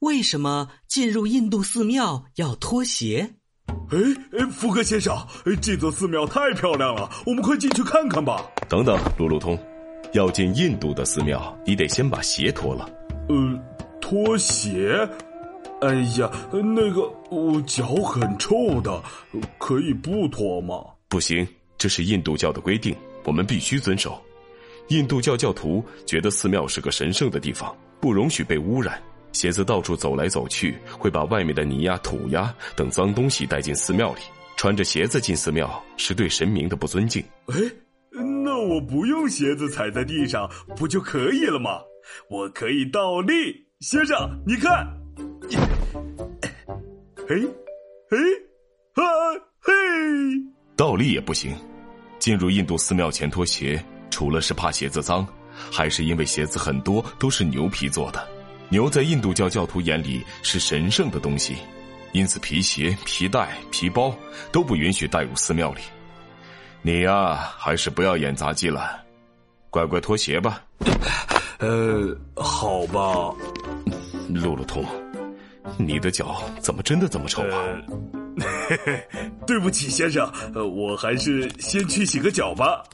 为什么进入印度寺庙要脱鞋？哎哎，福格先生，这座寺庙太漂亮了，我们快进去看看吧。等等，路路通，要进印度的寺庙，你得先把鞋脱了。呃，脱鞋？哎呀，那个，我脚很臭的，可以不脱吗？不行，这是印度教的规定，我们必须遵守。印度教教徒觉得寺庙是个神圣的地方，不容许被污染。鞋子到处走来走去，会把外面的泥呀、土呀等脏东西带进寺庙里。穿着鞋子进寺庙是对神明的不尊敬。哎，那我不用鞋子踩在地上不就可以了吗？我可以倒立，先生，你看。嘿，嘿，啊嘿！倒立也不行。进入印度寺庙前脱鞋，除了是怕鞋子脏，还是因为鞋子很多都是牛皮做的。牛在印度教教徒眼里是神圣的东西，因此皮鞋、皮带、皮包都不允许带入寺庙里。你呀，还是不要演杂技了，乖乖脱鞋吧。呃，好吧。路路通，你的脚怎么真的这么臭啊？嘿嘿，对不起，先生，我还是先去洗个脚吧。